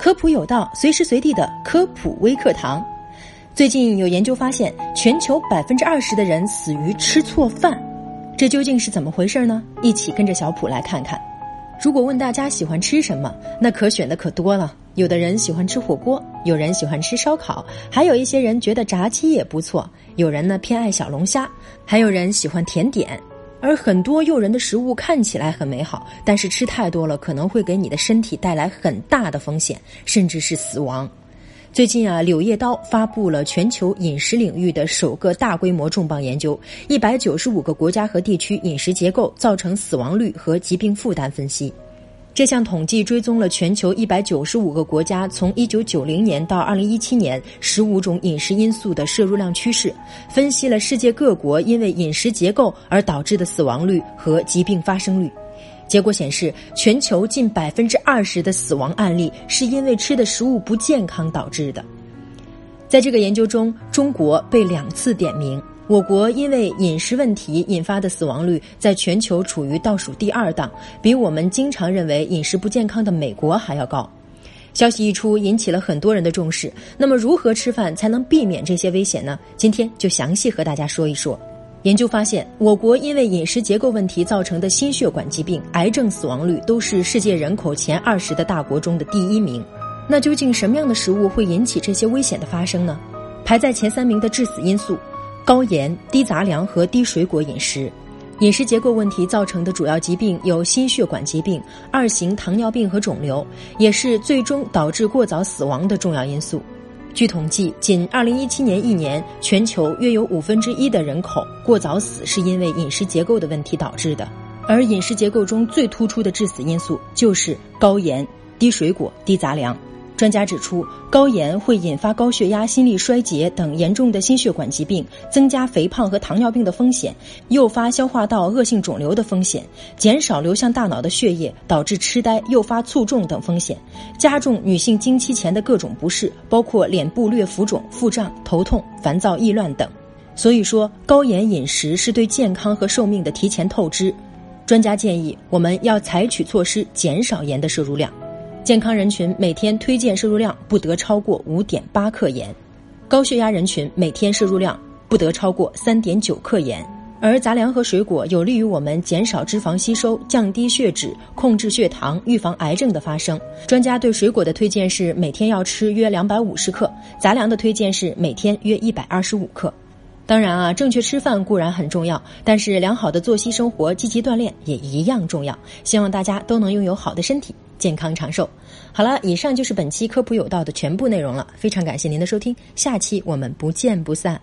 科普有道，随时随地的科普微课堂。最近有研究发现，全球百分之二十的人死于吃错饭，这究竟是怎么回事呢？一起跟着小普来看看。如果问大家喜欢吃什么，那可选的可多了。有的人喜欢吃火锅，有人喜欢吃烧烤，还有一些人觉得炸鸡也不错。有人呢偏爱小龙虾，还有人喜欢甜点。而很多诱人的食物看起来很美好，但是吃太多了可能会给你的身体带来很大的风险，甚至是死亡。最近啊，柳叶刀发布了全球饮食领域的首个大规模重磅研究——一百九十五个国家和地区饮食结构造成死亡率和疾病负担分析。这项统计追踪了全球一百九十五个国家从一九九零年到二零一七年十五种饮食因素的摄入量趋势，分析了世界各国因为饮食结构而导致的死亡率和疾病发生率。结果显示，全球近百分之二十的死亡案例是因为吃的食物不健康导致的。在这个研究中，中国被两次点名。我国因为饮食问题引发的死亡率在全球处于倒数第二档，比我们经常认为饮食不健康的美国还要高。消息一出，引起了很多人的重视。那么，如何吃饭才能避免这些危险呢？今天就详细和大家说一说。研究发现，我国因为饮食结构问题造成的心血管疾病、癌症死亡率都是世界人口前二十的大国中的第一名。那究竟什么样的食物会引起这些危险的发生呢？排在前三名的致死因素。高盐、低杂粮和低水果饮食，饮食结构问题造成的主要疾病有心血管疾病、二型糖尿病和肿瘤，也是最终导致过早死亡的重要因素。据统计，仅2017年一年，全球约有五分之一的人口过早死是因为饮食结构的问题导致的。而饮食结构中最突出的致死因素就是高盐、低水果、低杂粮。专家指出，高盐会引发高血压、心力衰竭等严重的心血管疾病，增加肥胖和糖尿病的风险，诱发消化道恶性肿瘤的风险，减少流向大脑的血液，导致痴呆，诱发卒中等风险，加重女性经期前的各种不适，包括脸部略浮肿、腹胀、头痛、烦躁易乱等。所以说，高盐饮食是对健康和寿命的提前透支。专家建议，我们要采取措施，减少盐的摄入量。健康人群每天推荐摄入量不得超过五点八克盐，高血压人群每天摄入量不得超过三点九克盐。而杂粮和水果有利于我们减少脂肪吸收、降低血脂、控制血糖、预防癌症的发生。专家对水果的推荐是每天要吃约两百五十克，杂粮的推荐是每天约一百二十五克。当然啊，正确吃饭固然很重要，但是良好的作息生活、积极锻炼也一样重要。希望大家都能拥有好的身体。健康长寿。好了，以上就是本期科普有道的全部内容了。非常感谢您的收听，下期我们不见不散。